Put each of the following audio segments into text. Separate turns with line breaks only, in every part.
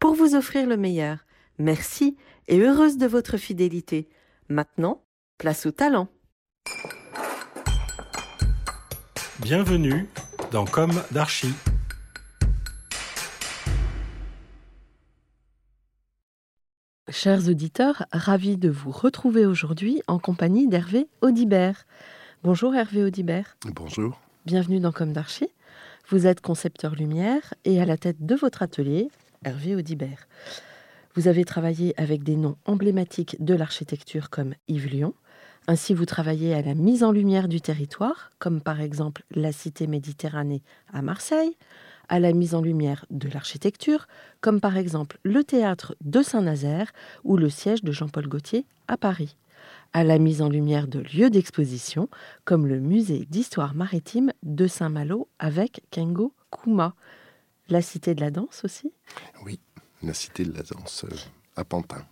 pour vous offrir le meilleur. Merci et heureuse de votre fidélité. Maintenant, place au talent.
Bienvenue dans Comme d'Archie.
Chers auditeurs, ravis de vous retrouver aujourd'hui en compagnie d'Hervé Audibert. Bonjour Hervé Audibert,
Bonjour.
bienvenue dans Comme d'Archie. Vous êtes concepteur lumière et à la tête de votre atelier, Hervé Audibert. Vous avez travaillé avec des noms emblématiques de l'architecture comme Yves Lyon. Ainsi, vous travaillez à la mise en lumière du territoire, comme par exemple la Cité Méditerranée à Marseille, à la mise en lumière de l'architecture, comme par exemple le théâtre de Saint-Nazaire ou le siège de Jean-Paul Gaultier à Paris, à la mise en lumière de lieux d'exposition, comme le musée d'histoire maritime de Saint-Malo avec Kengo Kuma, la Cité de la danse aussi.
Oui, la cité de la danse euh, à Pantin.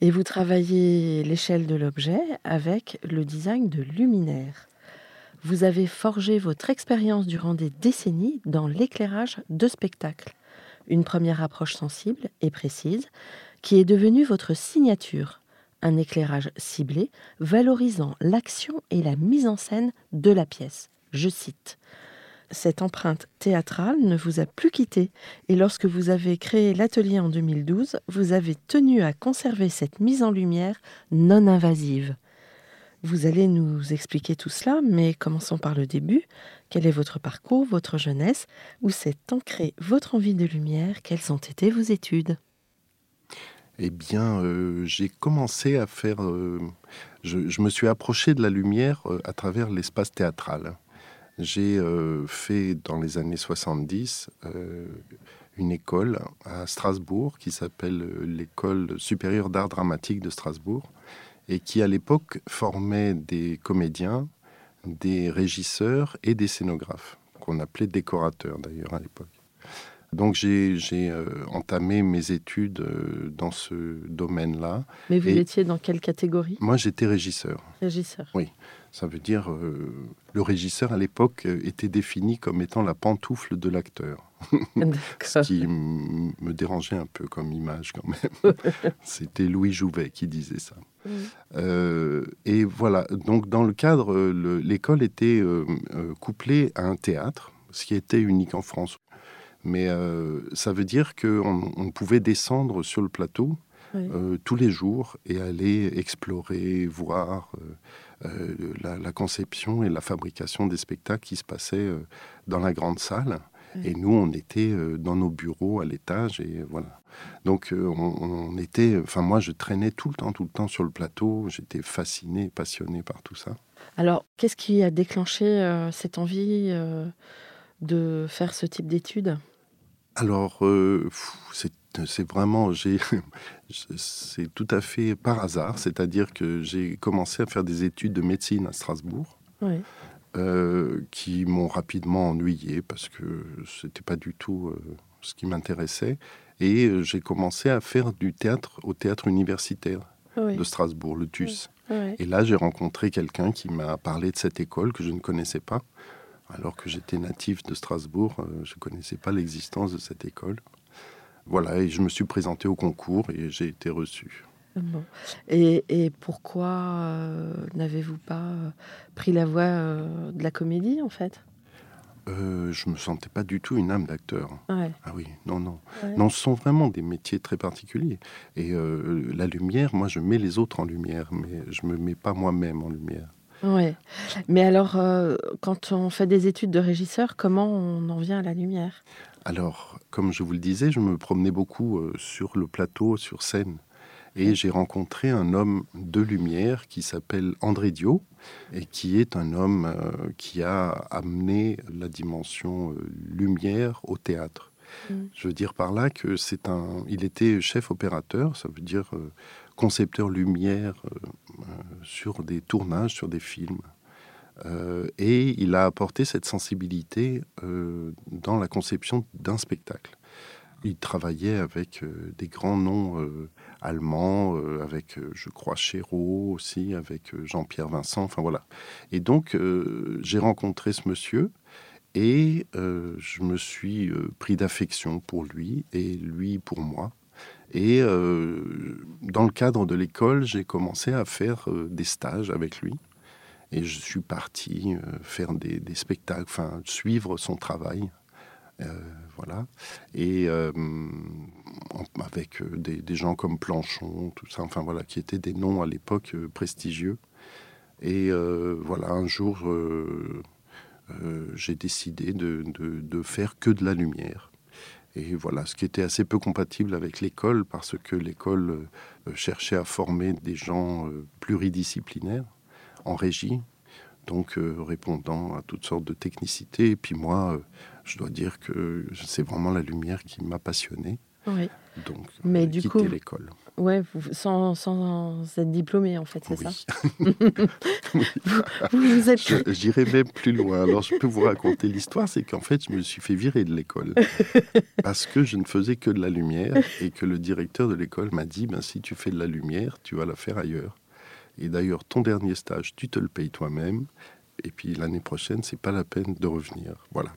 Et vous travaillez l'échelle de l'objet avec le design de luminaires. Vous avez forgé votre expérience durant des décennies dans l'éclairage de spectacle. Une première approche sensible et précise qui est devenue votre signature. Un éclairage ciblé valorisant l'action et la mise en scène de la pièce. Je cite. Cette empreinte théâtrale ne vous a plus quitté et lorsque vous avez créé l'atelier en 2012, vous avez tenu à conserver cette mise en lumière non invasive. Vous allez nous expliquer tout cela, mais commençons par le début. Quel est votre parcours, votre jeunesse? Où s'est ancrée votre envie de lumière? Quelles ont été vos études?
Eh bien, euh, j'ai commencé à faire. euh, je, me suis approché de la lumière euh, à travers l'espace théâtral. J'ai euh, fait dans les années 70 euh, une école à Strasbourg qui s'appelle euh, l'École supérieure d'art dramatique de Strasbourg et qui à l'époque formait des comédiens, des régisseurs et des scénographes, qu'on appelait décorateurs d'ailleurs à l'époque. Donc j'ai euh, entamé mes études euh, dans ce domaine-là.
Mais vous
Et-
étiez dans quelle catégorie?
Moi j'étais régisseur.
Régisseur.
Ça veut dire euh, le régisseur à l'époque euh, était défini comme étant la pantoufle de l'acteur, ce qui me dérangeait un peu comme image quand même. C'était Louis Jouvet qui disait ça. Et voilà, donc dans le cadre, le- l'école était couplée à un théâtre, ce qui était unique en France. Mais euh, ça veut dire qu'on on pouvait descendre sur le plateau
Oui.
euh, tous les jours et aller explorer, voir euh, la, la conception et la fabrication des spectacles qui se passaient euh, dans la grande salle. Et nous, on était euh, dans nos bureaux à l'étage et voilà. Donc, on, on était. Enfin, moi, je traînais tout le temps, tout le temps sur le plateau. J'étais fasciné, passionné par tout ça.
Alors, qu'est-ce qui a déclenché cette envie de faire ce type d'études?
Alors, euh, c'est vraiment, c'est tout à fait par hasard. C'est-à-dire que j'ai commencé à faire des études de médecine à Strasbourg.
Oui.
euh, qui m'ont rapidement ennuyé parce que c'était pas du tout euh, ce qui m'intéressait. Et j'ai commencé à faire du théâtre au théâtre universitaire
Oui.
de Strasbourg, le TUS.
oui.
Et là, j'ai rencontré quelqu'un qui m'a parlé de cette école que je ne connaissais pas. Alors que j'étais natif de Strasbourg, euh, je ne connaissais pas l'existence de cette école. Voilà, et je me suis présenté au concours et j'ai été reçu.
Bon. Et, et pourquoi euh, n'avez-vous pas euh, pris la voie euh, de la comédie, en fait?
Euh, je me sentais pas du tout une âme d'acteur.
Ouais.
Ah oui, non, non.
Ouais.
Non, ce sont vraiment des métiers très particuliers. Et euh, la lumière, moi, je mets les autres en lumière, mais je me mets pas moi-même en lumière.
Ouais. Mais alors, euh, quand on fait des études de régisseur, comment on en vient à la lumière?
Alors, comme je vous le disais, je me promenais beaucoup euh, sur le plateau, sur scène. Et j'ai rencontré un homme de lumière qui s'appelle André Dio, et qui est un homme euh, qui a amené la dimension lumière au théâtre.
Mm.
Je veux dire par là que c'est un. Il était chef opérateur, ça veut dire euh, concepteur lumière euh, euh, sur des tournages, sur des films. Euh, et il a apporté cette sensibilité dans la conception d'un spectacle. Il travaillait avec des grands noms allemands, avec, je crois, Chéreau aussi, avec Jean-Pierre Vincent, enfin voilà. Et donc, j'ai rencontré ce monsieur et je me suis pris d'affection pour lui et lui pour moi. Et euh, dans le cadre de l'école, j'ai commencé à faire euh, des stages avec lui. Et je suis parti euh, faire des, spectacles, enfin suivre son travail. Voilà. Et avec des, gens comme Planchon, tout ça, enfin voilà, qui étaient des noms à l'époque prestigieux. Et voilà, un jour, j'ai décidé de faire que de la lumière. Et voilà, ce qui était assez peu compatible avec l'école, parce que l'école euh, cherchait à former des gens euh, pluridisciplinaires en régie, donc euh, répondant à toutes sortes de technicités. Et puis moi, euh, je dois dire que c'est vraiment la lumière qui m'a passionné.
Oui.
Donc,
Mais
j'ai
du coup,
l'école.
Ouais, vous- sans, sans être diplômé, en fait, c'est
Oui.
ça Vous vous êtes...
J'irai même plus loin. Alors, je peux vous raconter l'histoire, c'est qu'en fait, je me suis fait virer de l'école parce que je ne faisais que de la lumière et que le directeur de l'école m'a dit ben, si tu fais de la lumière, tu vas la faire ailleurs. Et d'ailleurs, ton dernier stage, tu te le payes toi-même. Et puis l'année prochaine, c'est pas la peine de revenir. Voilà.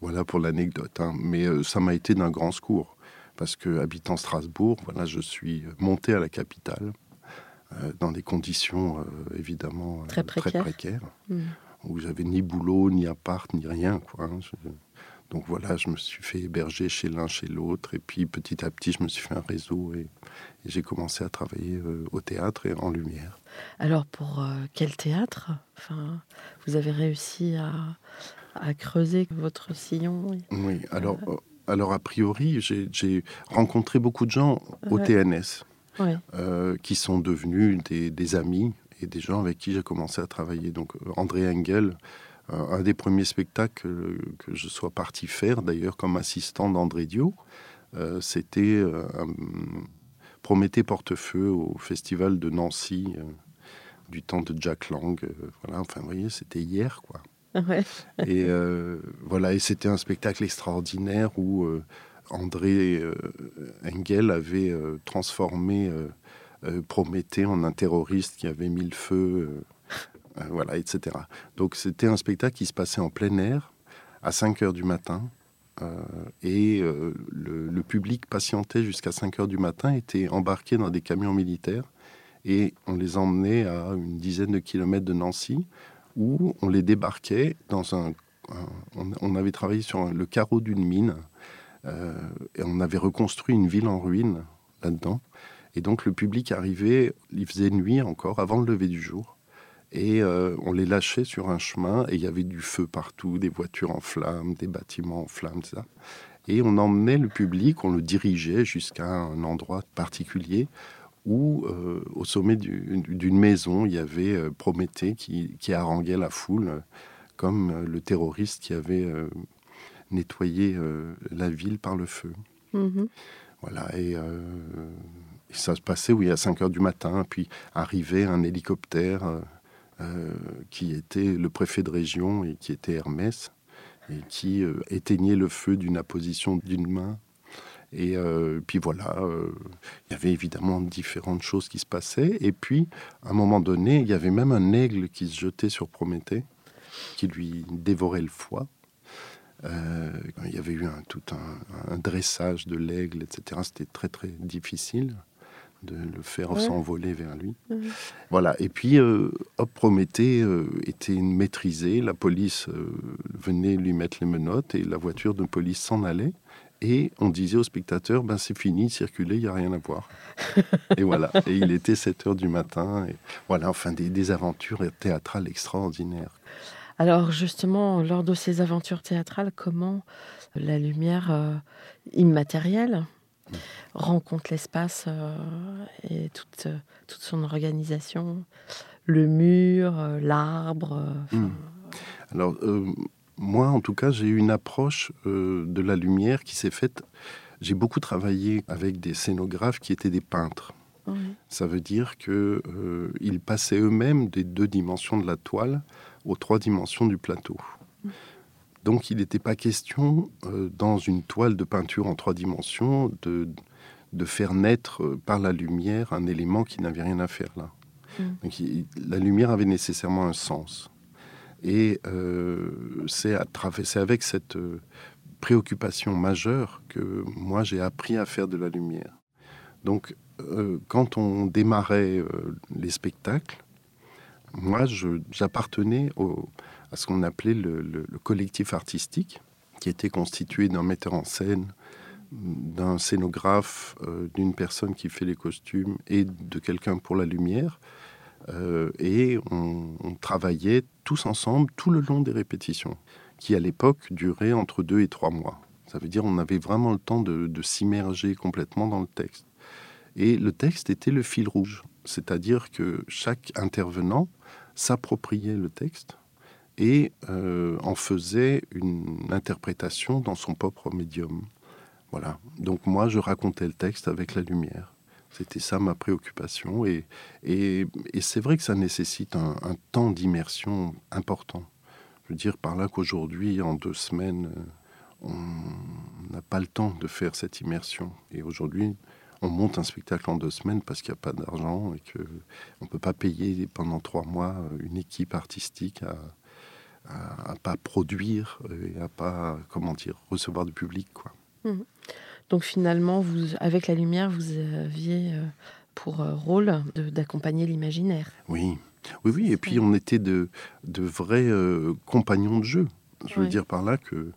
Voilà pour l'anecdote. hein. Mais euh, ça m'a été d'un grand secours parce que habitant Strasbourg, voilà, je suis monté à la capitale euh, dans des conditions euh, évidemment euh,
Très précaires.
précaires
Hmm.
où j'avais ni boulot, ni appart, ni rien. Quoi. hein. Je- Donc voilà, je me suis fait héberger chez l'un, chez l'autre. Et puis petit à petit, je me suis fait un réseau et, et j'ai commencé à travailler euh, au théâtre et en lumière.
Alors, pour quel théâtre? Enfin, Vous avez réussi à, à creuser votre sillon
Oui, alors, alors a priori, j'ai rencontré beaucoup de gens au
Ouais.
TNS
Ouais.
euh, qui sont devenus des, des amis et des gens avec qui j'ai commencé à travailler. Donc André Engel, euh, un des premiers spectacles que, je sois parti faire, d'ailleurs comme assistant d'André Dio, euh, c'était Prométhée Portefeu au festival de Nancy du temps de Jack Lang. voilà, enfin, vous voyez, c'était hier, quoi. Et euh, voilà, et c'était un spectacle extraordinaire où euh, André euh, Engel avait transformé Prométhée en un terroriste qui avait mis le feu, voilà, etc. Donc c'était un spectacle qui se passait en plein air à 5 heures du matin. et le, le public patientait jusqu'à 5 heures du matin, était embarqué dans des camions militaires et on les emmenait à une dizaine de kilomètres de Nancy où on les débarquait dans un. on, avait travaillé sur le carreau d'une mine euh, et on avait reconstruit une ville en ruine là-dedans. Et donc le public arrivait, il faisait nuit encore avant le lever du jour. Et euh, on les lâchait sur un chemin et il y avait du feu partout, des voitures en flammes, des bâtiments en flammes, ça. Et on emmenait le public, on le dirigeait jusqu'à un endroit particulier où, euh, au sommet du- d'une maison, il y avait euh, Prométhée qui, qui haranguait la foule, euh, comme le terroriste qui avait nettoyé la ville par le feu.
Mhm.
Voilà, et, et ça se passait, oui, à 5 heures du matin, puis arrivait un hélicoptère qui était le préfet de région et qui était Hermès, et qui éteignait le feu d'une apposition d'une main. Et euh, puis voilà, euh, il y avait évidemment différentes choses qui se passaient. Et puis, à un moment donné, il y avait même un aigle qui se jetait sur Prométhée, qui lui dévorait le foie. Euh, il y avait eu un, tout un, un dressage de l'aigle, etc. C'était très très difficile. de le faire
Ouais.
s'envoler vers lui. Voilà. Et puis, euh, hop, Prométhée euh, était maîtrisé. La police euh, venait lui mettre les menottes et la voiture de police s'en allait. Et on disait aux spectateurs, ben c'est fini, circulez, il n'y a rien à voir. et voilà. Et il était 7 heures du matin. Et voilà, enfin, des, des aventures théâtrales extraordinaires.
Alors justement, lors de ces aventures théâtrales, comment la lumière euh, immatérielle rencontre l'espace euh, et toute, euh, toute son organisation, le mur, euh, l'arbre.
Mm. Alors, moi, en tout cas, j'ai eu une approche euh, de la lumière qui s'est faite. J'ai beaucoup travaillé avec des scénographes qui étaient des peintres. Ça veut dire que euh, ils passaient eux-mêmes des deux dimensions de la toile aux trois dimensions du plateau. Donc, il n'était pas question, euh, dans une toile de peinture en trois dimensions, de, de faire naître euh, par la lumière un élément qui n'avait rien à faire là.
Mm.
Donc, il- la lumière avait nécessairement un sens. Et euh, c'est avec cette euh, préoccupation majeure que moi j'ai appris à faire de la lumière. Donc, euh, quand on démarrait les spectacles, moi j'appartenais à ce qu'on appelait le, le- le collectif artistique, qui était constitué d'un metteur en scène, d'un scénographe, d'une personne qui fait les costumes et de quelqu'un pour la lumière. Euh, et on, travaillait tous ensemble tout le long des répétitions, qui à l'époque duraient entre deux et trois mois. Ça veut dire on avait vraiment le temps de, de s'immerger complètement dans le texte. Et le texte était le fil rouge, c'est-à-dire que chaque intervenant s'appropriait le texte et euh, en faisait une interprétation dans son propre médium. Voilà. Donc moi, je racontais le texte avec la lumière. C'était ça ma préoccupation. Et, et, c'est vrai que ça nécessite un, temps d'immersion important. Je veux dire par là qu'aujourd'hui, en deux semaines, euh, on n'a pas le temps de faire cette immersion. Et aujourd'hui, on monte un spectacle en deux semaines parce qu'il n'y a pas d'argent et qu'on ne peut pas payer pendant trois mois une équipe artistique à, à, pas produire et à pas, comment dire, recevoir du public. Quoi.
Donc finalement, vous, avec la lumière, vous aviez euh, pour euh, rôle d'accompagner l'imaginaire.
Oui, oui, oui. Et puis on était de, de vrais euh, compagnons de jeu. Je veux
Ouais.
dire par là que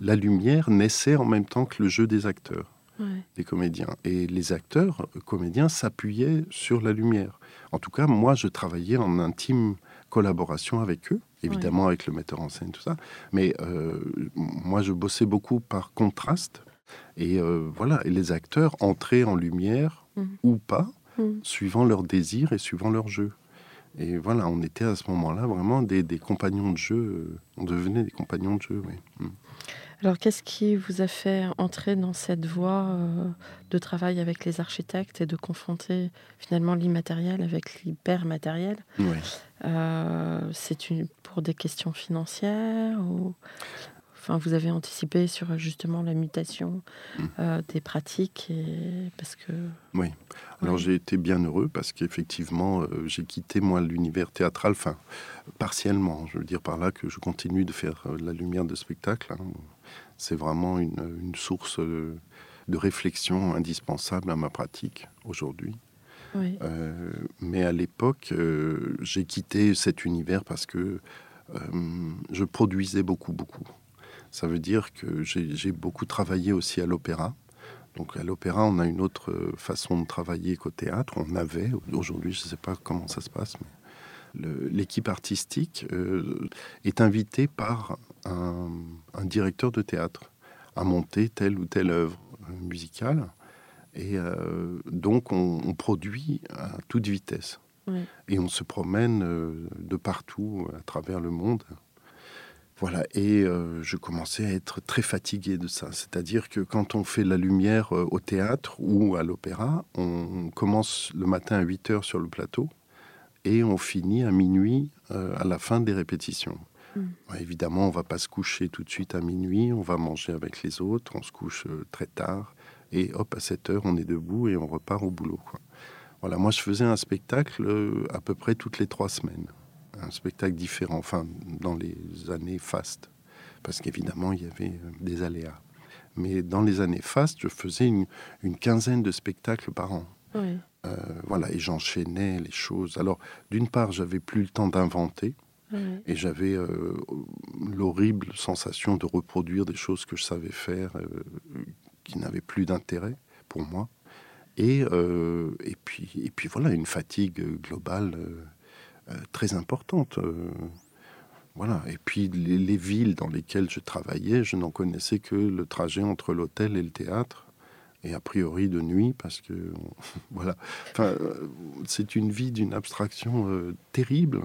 la lumière naissait en même temps que le jeu des acteurs,
Ouais.
des comédiens. Et les acteurs, comédiens, s'appuyaient sur la lumière. En tout cas, moi, je travaillais en intime collaboration avec eux, évidemment avec le metteur en scène, tout ça. Mais euh, moi, je bossais beaucoup par contraste. Et euh, voilà, et les acteurs entraient en lumière
Mhm.
ou pas,
Mhm.
suivant leurs désirs et suivant leur jeu. Et voilà, on était à ce moment-là vraiment des, des compagnons de jeu. On devenait des compagnons de jeu, oui. Mhm.
Alors qu'est-ce qui vous a fait entrer dans cette voie euh, de travail avec les architectes et de confronter finalement l'immatériel avec l'hypermatériel?
Ouais.
Euh, C'est une- pour des questions financières ou... Enfin, vous avez anticipé sur justement la mutation
Mm.
euh, des pratiques et parce que
Oui. Alors
Ouais.
j'ai été bien heureux parce qu'effectivement, euh, j'ai quitté moi l'univers théâtral, enfin partiellement. Je veux dire par là que je continue de faire euh, la lumière de spectacle. hein. C'est vraiment une, une source euh, de réflexion indispensable à ma pratique aujourd'hui.
oui,
Euh, mais à l'époque, euh, j'ai quitté cet univers parce que euh, je produisais beaucoup, beaucoup. Ça veut dire que j'ai beaucoup travaillé aussi à l'opéra. Donc à l'opéra, on a une autre euh, façon de travailler qu'au théâtre. On avait, aujourd'hui, je ne sais pas comment ça se passe, mais l'équipe artistique euh, est invitée par un, un directeur de théâtre à monter telle ou telle œuvre musicale. Et euh, donc, on, on produit à toute vitesse. Et on se promène de partout à travers le monde. Voilà, et euh, je commençais à être très fatigué de ça. C'est-à-dire que quand on fait la lumière euh, au théâtre ou à l'opéra, on commence le matin à 8 heures sur le plateau et on finit à minuit euh, à la fin des répétitions.
Mm.
Ouais, évidemment, on va pas se coucher tout de suite à minuit, on va manger avec les autres, on se couche très tard et hop, à 7 heures, on est debout et on repart au boulot. quoi. Voilà, moi je faisais un spectacle à peu près toutes les trois semaines. Un spectacle différent, enfin dans les années fastes. Parce qu'évidemment, il y avait euh, des aléas. Mais dans les années fastes, je faisais une, une quinzaine de spectacles par an.
Oui.
Euh, voilà, et j'enchaînais les choses. Alors, d'une part, j'avais plus le temps d'inventer,
oui.
et j'avais euh, l'horrible sensation de reproduire des choses que je savais faire, euh, qui n'avaient plus d'intérêt pour moi. Et, et, puis, et puis voilà, une fatigue globale très importante. euh, voilà. Et puis les, les villes dans lesquelles je travaillais, je n'en connaissais que le trajet entre l'hôtel et le théâtre. Et a priori de nuit, parce que voilà, enfin, euh, c'est une vie d'une abstraction euh, terrible,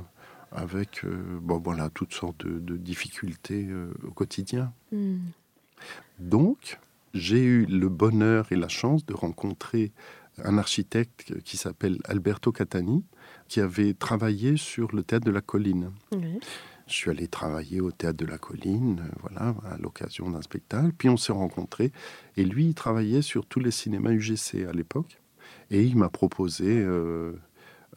avec euh, bon voilà toutes sortes de, de difficultés euh, au quotidien.
Hmm.
Donc, j'ai eu le bonheur et la chance de rencontrer un architecte qui s'appelle Alberto Catani, qui avait travaillé sur le théâtre de la colline.
Oui.
Je suis allé travailler au théâtre de la colline, euh, voilà, à l'occasion d'un spectacle. Puis on s'est rencontrés. Et lui, il travaillait sur tous les cinémas UGC à l'époque. Et il m'a proposé euh,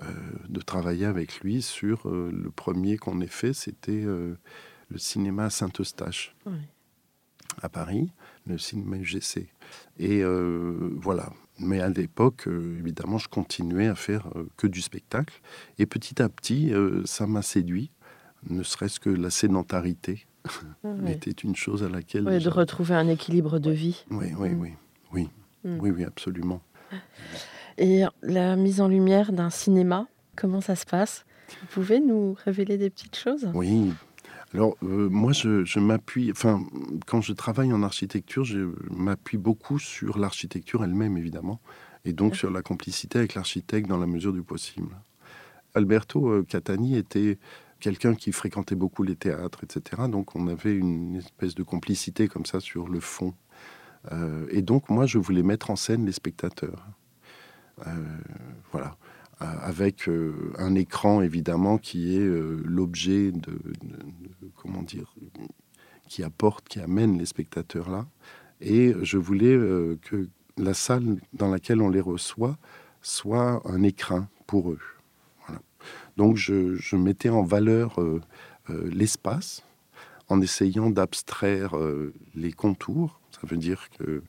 euh, de travailler avec lui sur euh, le premier qu'on ait fait, c'était le cinéma Saint-Eustache
Oui.
à Paris, le cinéma UGC. Et euh, voilà. Mais à l'époque, euh, évidemment, je continuais à faire euh, que du spectacle. Et petit à petit, ça m'a séduit, ne serait-ce que la sédentarité
Oui.
était une chose à laquelle...
Oui, de retrouver un équilibre de vie.
Oui, oui,
Mm.
oui, oui,
Mm.
oui, oui, absolument.
Et la mise en lumière d'un cinéma, comment ça se passe? Vous pouvez nous révéler des petites choses?
Oui. Alors, euh, moi, je, m'appuie, enfin, quand je travaille en architecture, je m'appuie beaucoup sur l'architecture elle-même, évidemment, et donc sur la complicité avec l'architecte dans la mesure du possible. Alberto euh, Catani était quelqu'un qui fréquentait beaucoup les théâtres, etc. Donc, on avait une espèce de complicité comme ça sur le fond. Euh, et donc, moi, je voulais mettre en scène les spectateurs. Voilà. Euh, avec euh, un écran évidemment qui est euh, l'objet de, comment dire qui apporte, qui amène les spectateurs là. Et je voulais que la salle dans laquelle on les reçoit soit un écrin pour eux. Voilà. Donc je, mettais en valeur l'espace en essayant d'abstraire les contours. Ça veut dire que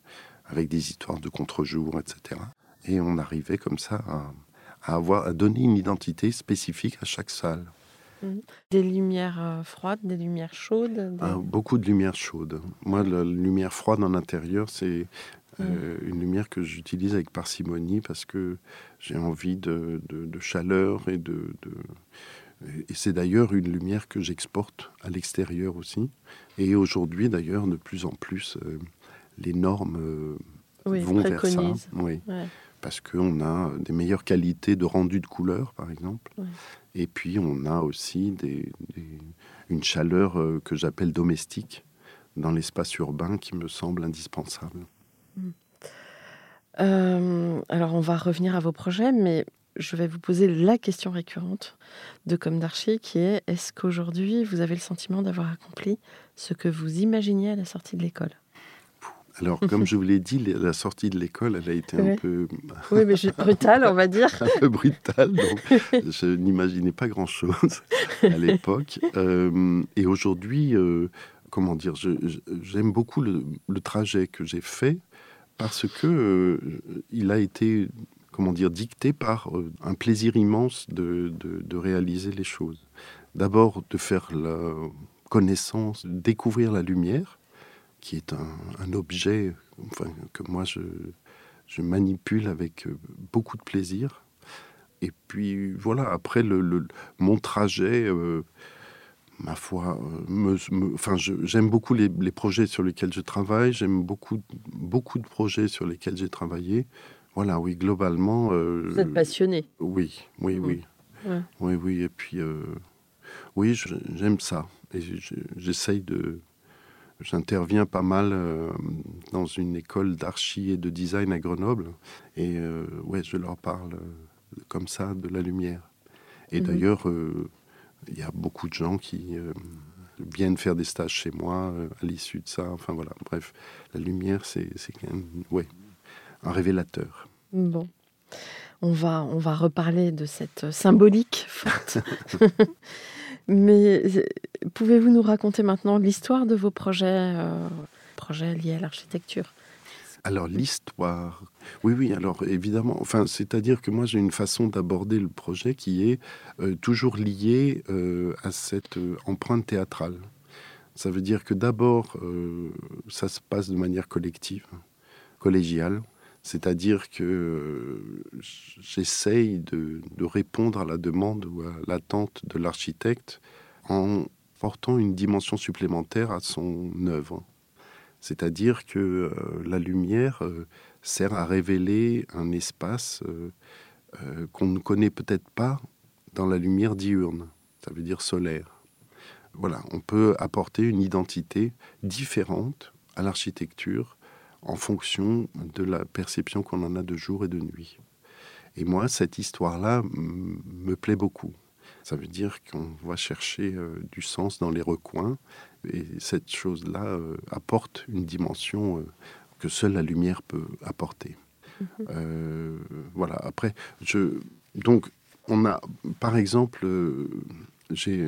avec des histoires de contre-jour, etc. Et on arrivait comme ça à, à avoir à donner une identité spécifique à chaque salle.
Des lumières euh, froides, des lumières chaudes des-
Ah, beaucoup de lumière chaude. Moi, la lumière froide en intérieur, c'est euh, une lumière que j'utilise avec parcimonie parce que j'ai envie de, de- de chaleur et de. de- et c'est d'ailleurs une lumière que j'exporte à l'extérieur aussi. Et aujourd'hui, d'ailleurs, de plus en plus, euh, les normes euh,
Oui,
vont vers ça. Oui.
Ouais.
Parce qu'on a des meilleures qualités de rendu de couleur, par exemple.
Ouais.
Et puis, on a aussi des, des- une chaleur euh, que j'appelle domestique dans l'espace urbain qui me semble indispensable.
Euh, alors, on va revenir à vos projets, mais je vais vous poser la question récurrente de Comme d'Archie, qui est est-ce qu'aujourd'hui, vous avez le sentiment d'avoir accompli ce que vous imaginiez à la sortie de l'école?
Alors, comme je vous l'ai dit, la sortie de l'école, elle a été un peu,
Oui, mais je- brutal, on va dire.
un peu brutale, donc je n'imaginais pas grand-chose à l'époque. Euh, et aujourd'hui, euh, comment dire, j'aime beaucoup le, le trajet que j'ai fait parce que euh, il a été, comment dire, dicté par un plaisir immense de, de- de réaliser les choses. D'abord, de faire la connaissance, de découvrir la lumière, qui est un, un objet enfin, que moi je, je manipule avec euh, beaucoup de plaisir. Et puis voilà, après le, le- mon trajet, euh, ma foi, euh, me, me- enfin, j'aime beaucoup les, les projets sur lesquels je travaille, j'aime beaucoup, beaucoup de projets sur lesquels j'ai travaillé. Voilà, oui, globalement. euh,
Vous êtes passionné.
Oui, oui,
Mhm.
oui.
Ouais.
Oui, oui, et puis, euh, oui, j'aime ça. Et je- j'essaye de. J'interviens pas mal euh, dans une école d'archi et de design à Grenoble. Et euh, ouais, je leur parle euh, comme ça de la lumière. Et
Mhm.
d'ailleurs, il y a beaucoup de gens qui viennent faire des stages chez moi à l'issue de ça. Enfin voilà, bref, la lumière, c'est c'est quand même ouais, un révélateur.
Bon. On va, on va reparler de cette symbolique forte. Mais euh, pouvez-vous nous raconter maintenant l'histoire de vos projets, euh, projets liés à l'architecture?
Alors l'histoire, oui, oui. Alors évidemment, enfin, c'est-à-dire que moi j'ai une façon d'aborder le projet qui est euh, toujours liée à cette empreinte théâtrale. Ça veut dire que d'abord, ça se passe de manière collective, collégiale. C'est-à-dire que j'essaye de, répondre à la demande ou à l'attente de l'architecte en portant une dimension supplémentaire à son œuvre. C'est-à-dire que euh, la lumière euh, sert à révéler un espace euh, qu'on ne connaît peut-être pas dans la lumière diurne, ça veut dire solaire. Voilà, on peut apporter une identité différente à l'architecture en fonction de la perception qu'on en a de jour et de nuit. Et moi, cette histoire-là me plaît beaucoup. Ça veut dire qu'on va chercher du sens dans les recoins et cette chose-là euh, apporte une dimension euh, que seule la lumière peut apporter. Mhm. Euh, voilà. Après, je, donc, on a, par exemple,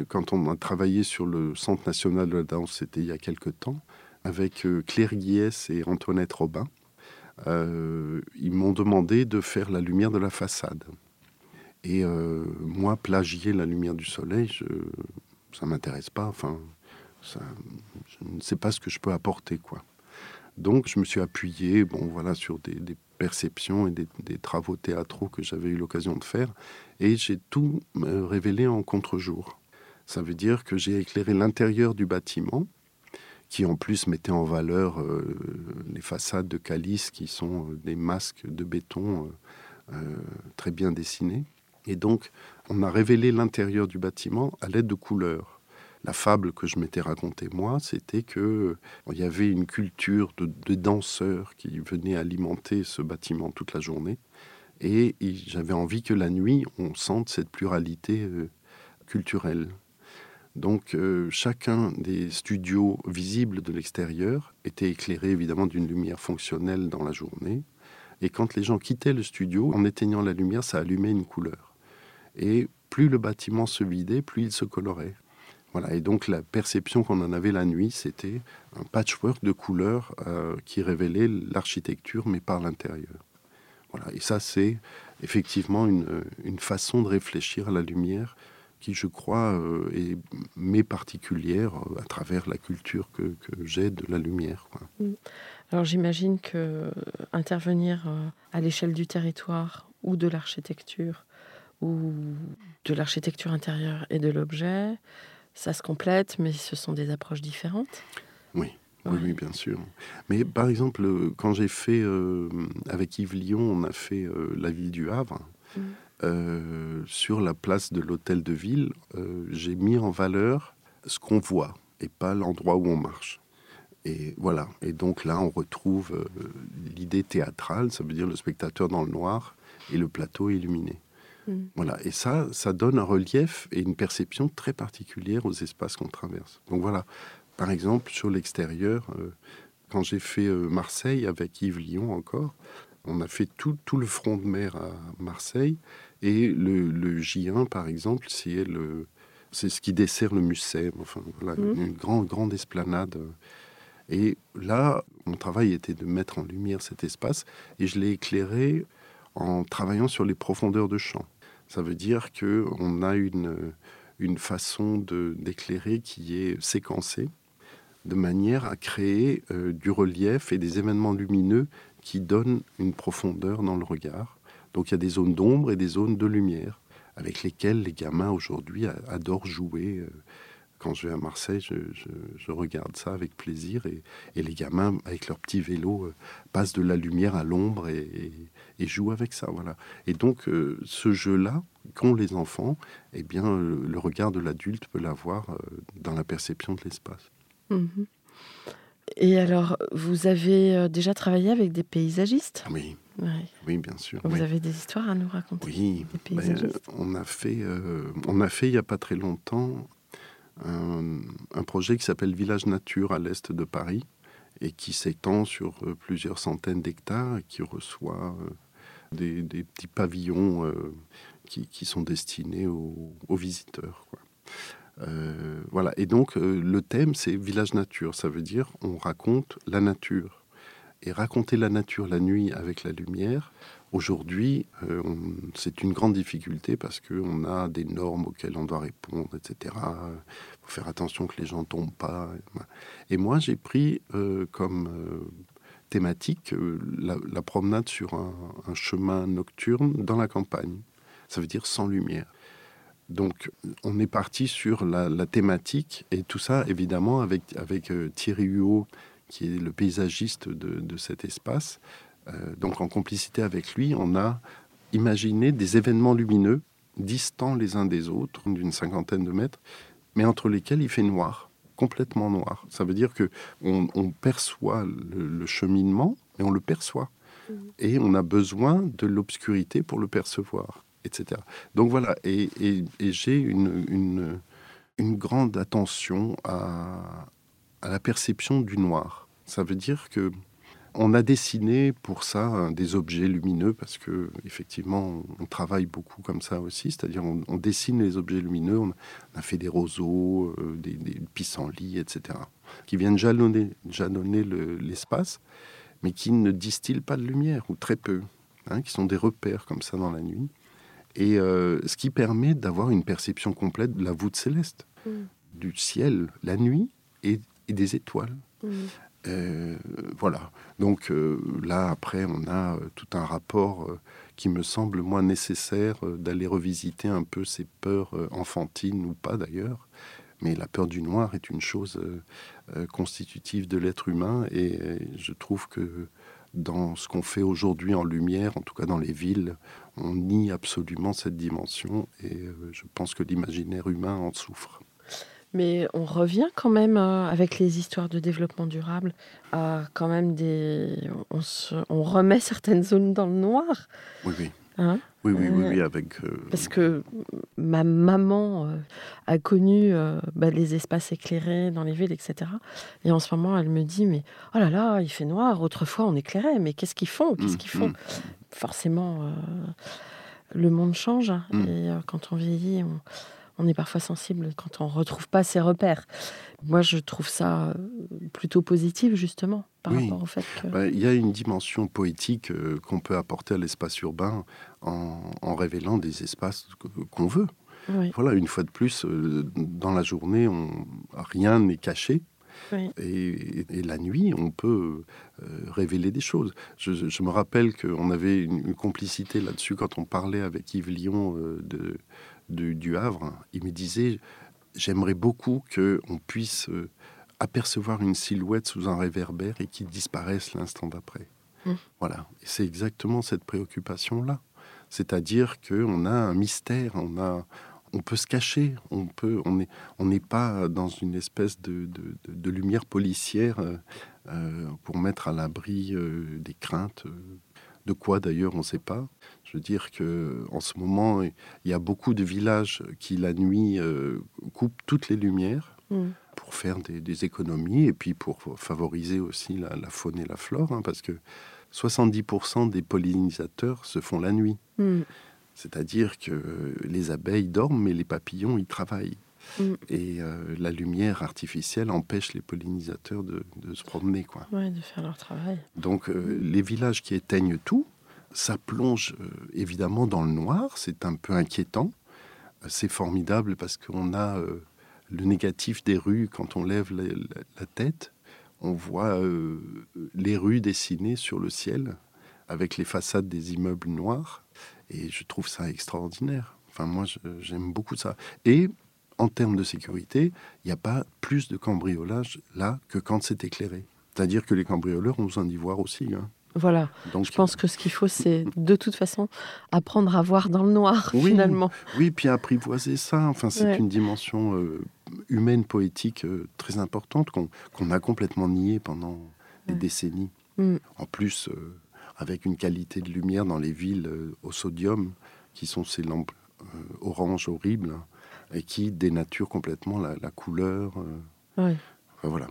quand on a travaillé sur le Centre national de la danse, c'était il y a quelque temps, avec Claire Guiès et Antoinette Robin, ils m'ont demandé de faire la lumière de la façade. Et moi, plagier la lumière du soleil, je, ça m'intéresse pas. Enfin, ça, je ne sais pas ce que je peux apporter, quoi. Donc, je me suis appuyé, bon, voilà, sur des, perceptions et des, travaux théâtraux que j'avais eu l'occasion de faire, et j'ai tout euh, révélé en contre-jour. Ça veut dire que j'ai éclairé l'intérieur du bâtiment, qui en plus mettait en valeur euh, les façades de calice, qui sont euh, des masques de béton très bien dessinés. Et donc, on a révélé l'intérieur du bâtiment à l'aide de couleurs la fable que je m'étais racontée moi, c'était que il y avait une culture de, danseurs qui venaient alimenter ce bâtiment toute la journée, et, j'avais envie que la nuit on sente cette pluralité euh, culturelle. Donc euh, chacun des studios visibles de l'extérieur était éclairé évidemment d'une lumière fonctionnelle dans la journée. Et quand les gens quittaient le studio, en éteignant la lumière, ça allumait une couleur. Et plus le bâtiment se vidait, plus il se colorait. Voilà, et donc la perception qu'on en avait la nuit, c'était un patchwork de couleurs euh, qui révélait l'architecture, mais par l'intérieur. Voilà, et ça, c'est effectivement une, une, façon de réfléchir à la lumière qui, je crois, euh, est m'est particulière euh, à travers la culture que, que j'ai de la lumière.
Mm. Alors j'imagine que intervenir à l'échelle du territoire ou de l'architecture ou de l'architecture intérieure et de l'objet, ça se complète, mais ce sont des approches différentes.
Oui. Oui, bien sûr. Mais par exemple, quand j'ai fait euh, avec Yves Lyon, on a fait euh, la ville du Havre. Mm. Euh, sur la place de l'hôtel de ville, j'ai mis en valeur ce qu'on voit et pas l'endroit où on marche. Et voilà. Et donc là, on retrouve l'idée théâtrale, ça veut dire le spectateur dans le noir et le plateau illuminé. Mm. Voilà, et ça, ça donne un relief et une perception très particulière aux espaces qu'on traverse. Donc voilà, par exemple, sur l'extérieur, euh, quand j'ai fait euh, Marseille avec Yves Lyon encore, on a fait tout, tout, le front de mer à Marseille, et le, J1, par exemple, c'est le... C'est ce qui dessert le musée, enfin voilà, mm. une grande, grande esplanade. Et là, mon travail était de mettre en lumière cet espace et je l'ai éclairé en travaillant sur les profondeurs de champ. Ça veut dire qu'on a une, une façon d'éclairer qui est séquencée, de manière à créer euh, du relief et des événements lumineux qui donnent une profondeur dans le regard. Donc il y a des zones d'ombre et des zones de lumière avec lesquelles les gamins aujourd'hui adorent jouer. Euh, quand je vais à Marseille, je, regarde ça avec plaisir et, les gamins, avec leur petit vélo, euh, passent de la lumière à l'ombre et, et joue avec ça. Voilà. Et donc, euh, ce jeu-là, qu'ont les enfants, eh bien, le regard de l'adulte peut l'avoir dans la perception de l'espace.
Mhm. Et alors, vous avez déjà travaillé avec des paysagistes?
Oui. Oui, bien sûr.
Vous avez des histoires à nous raconter
Oui. Ben, on, a fait, on a fait il n'y a pas très longtemps un, un projet qui s'appelle Village Nature à l'est de Paris et qui s'étend sur plusieurs centaines d'hectares et qui reçoit des, petits pavillons euh, qui, sont destinés aux, visiteurs. Euh, voilà. Et donc, euh, le thème, c'est village nature. Ça veut dire on raconte la nature. Et raconter la nature la nuit avec la lumière, aujourd'hui, euh, c'est une grande difficulté parce qu'on a des normes auxquelles on doit répondre, etc. Il faut faire attention que les gens tombent pas. Et moi, j'ai pris euh, comme euh, thématique la, promenade sur un, chemin nocturne dans la campagne. Ça veut dire sans lumière. Donc, on est parti sur la, thématique et tout ça, évidemment, avec, Thierry Huot, qui est le paysagiste de, de cet espace. Euh, donc, en complicité avec lui, on a imaginé des événements lumineux distants les uns des autres, d'une cinquantaine de mètres, mais entre lesquels il fait noir, complètement noir. Ça veut dire que on, on perçoit le, le cheminement, mais on le perçoit. Et on a besoin de l'obscurité pour le percevoir, etc. Donc voilà, et, et- et j'ai une, une, une grande attention à, à la perception du noir. Ça veut dire que on a dessiné pour ça euh, des objets lumineux parce que effectivement on travaille beaucoup comme ça aussi, c'est-à-dire on, on dessine les objets lumineux, on a fait des roseaux, euh, des, des pissenlits, etc., qui viennent jalonner, jalonner le- l'espace, mais qui ne distillent pas de lumière ou très peu, hein, qui sont des repères comme ça dans la nuit, et euh, ce qui permet d'avoir une perception complète de la voûte céleste, du ciel, la nuit et, et des étoiles. Euh, voilà. Donc euh, là, après, on a euh, tout un rapport qui me semble, moi, nécessaire d'aller revisiter un peu ces peurs enfantines ou pas d'ailleurs. Mais la peur du noir est une chose constitutive de l'être humain et je trouve que dans ce qu'on fait aujourd'hui en lumière, en tout cas dans les villes, on nie absolument cette dimension et je pense que l'imaginaire humain en souffre.
Mais on revient quand même euh, avec les histoires de développement durable à quand même des. On, se- on remet certaines zones dans le noir.
Oui, oui.
Hein?
Oui, oui, oui, oui, avec. euh,
Parce que ma maman euh, a connu euh, bah, les espaces éclairés dans les villes, etc. Et en ce moment, elle me dit Mais oh là là, il fait noir. Autrefois, on éclairait. Mais qu'est-ce qu'ils font? Qu'est-ce
Mm,
qu'ils font?
mm.
Forcément, le monde change. hein.
Mm.
Et quand on vieillit, on, on est parfois sensible quand on retrouve pas ses repères. Moi, je trouve ça euh, plutôt positif, justement, par
Oui.
rapport au fait que.
Ben, Il y a une dimension poétique euh, qu'on peut apporter à l'espace urbain en, en révélant des espaces qu'on veut.
Oui,
Voilà, une fois de plus, euh, dans la journée, on, rien n'est caché.
oui.
Et, et la nuit, on peut euh, révéler des choses. Je, je me rappelle qu'on avait une, une complicité là-dessus quand on parlait avec Yves Lyon euh, de, du Havre. Il me disait, j'aimerais beaucoup qu'on puisse euh, apercevoir une silhouette sous un réverbère et qu'il disparaisse l'instant d'après.
Mm.
Voilà, Et c'est exactement cette préoccupation-là. C'est-à-dire qu'on a un mystère, on a, on peut se cacher, on peut, on n'est on pas dans une espèce de, de- de- de lumière policière euh, euh, pour mettre à l'abri euh, des craintes. de quoi d'ailleurs, on ne sait pas. Je veux dire que en ce moment, il y a beaucoup de villages qui la nuit euh, coupent toutes les lumières
Mm.
pour faire des, des économies et puis pour favoriser aussi la, la faune et la flore, hein, parce que 70% des pollinisateurs se font la nuit.
Mm.
C'est-à-dire que les abeilles dorment, mais les papillons, ils travaillent.
Mm.
Et euh, la lumière artificielle empêche les pollinisateurs de, de se promener. Quoi.
Ouais, de faire leur travail.
Donc euh, les villages qui éteignent tout, ça plonge euh, évidemment dans le noir, c'est un peu inquiétant. C'est formidable parce qu'on a euh, le négatif des rues quand on lève la, tête. On voit euh, les rues dessinées sur le ciel avec les façades des immeubles noirs. Et je trouve ça extraordinaire. Enfin, moi, j'aime beaucoup ça. Et en termes de sécurité, il n'y a pas plus de cambriolage là que quand c'est éclairé. C'est-à-dire que les cambrioleurs ont besoin d'y voir aussi. hein.
Voilà.
Donc,
Je pense que ce qu'il faut, c'est de toute façon apprendre à voir dans le noir,
Oui.
finalement.
Oui, puis apprivoiser ça. Enfin, c'est
Ouais.
une dimension euh, humaine, poétique euh, très importante qu'on a complètement niée pendant des
Ouais.
décennies.
Mm.
En plus, euh, avec une qualité de lumière dans les villes au sodium, qui sont ces lampes orange horribles, et qui dénaturent complètement la, la couleur.
Ouais.
Enfin, voilà.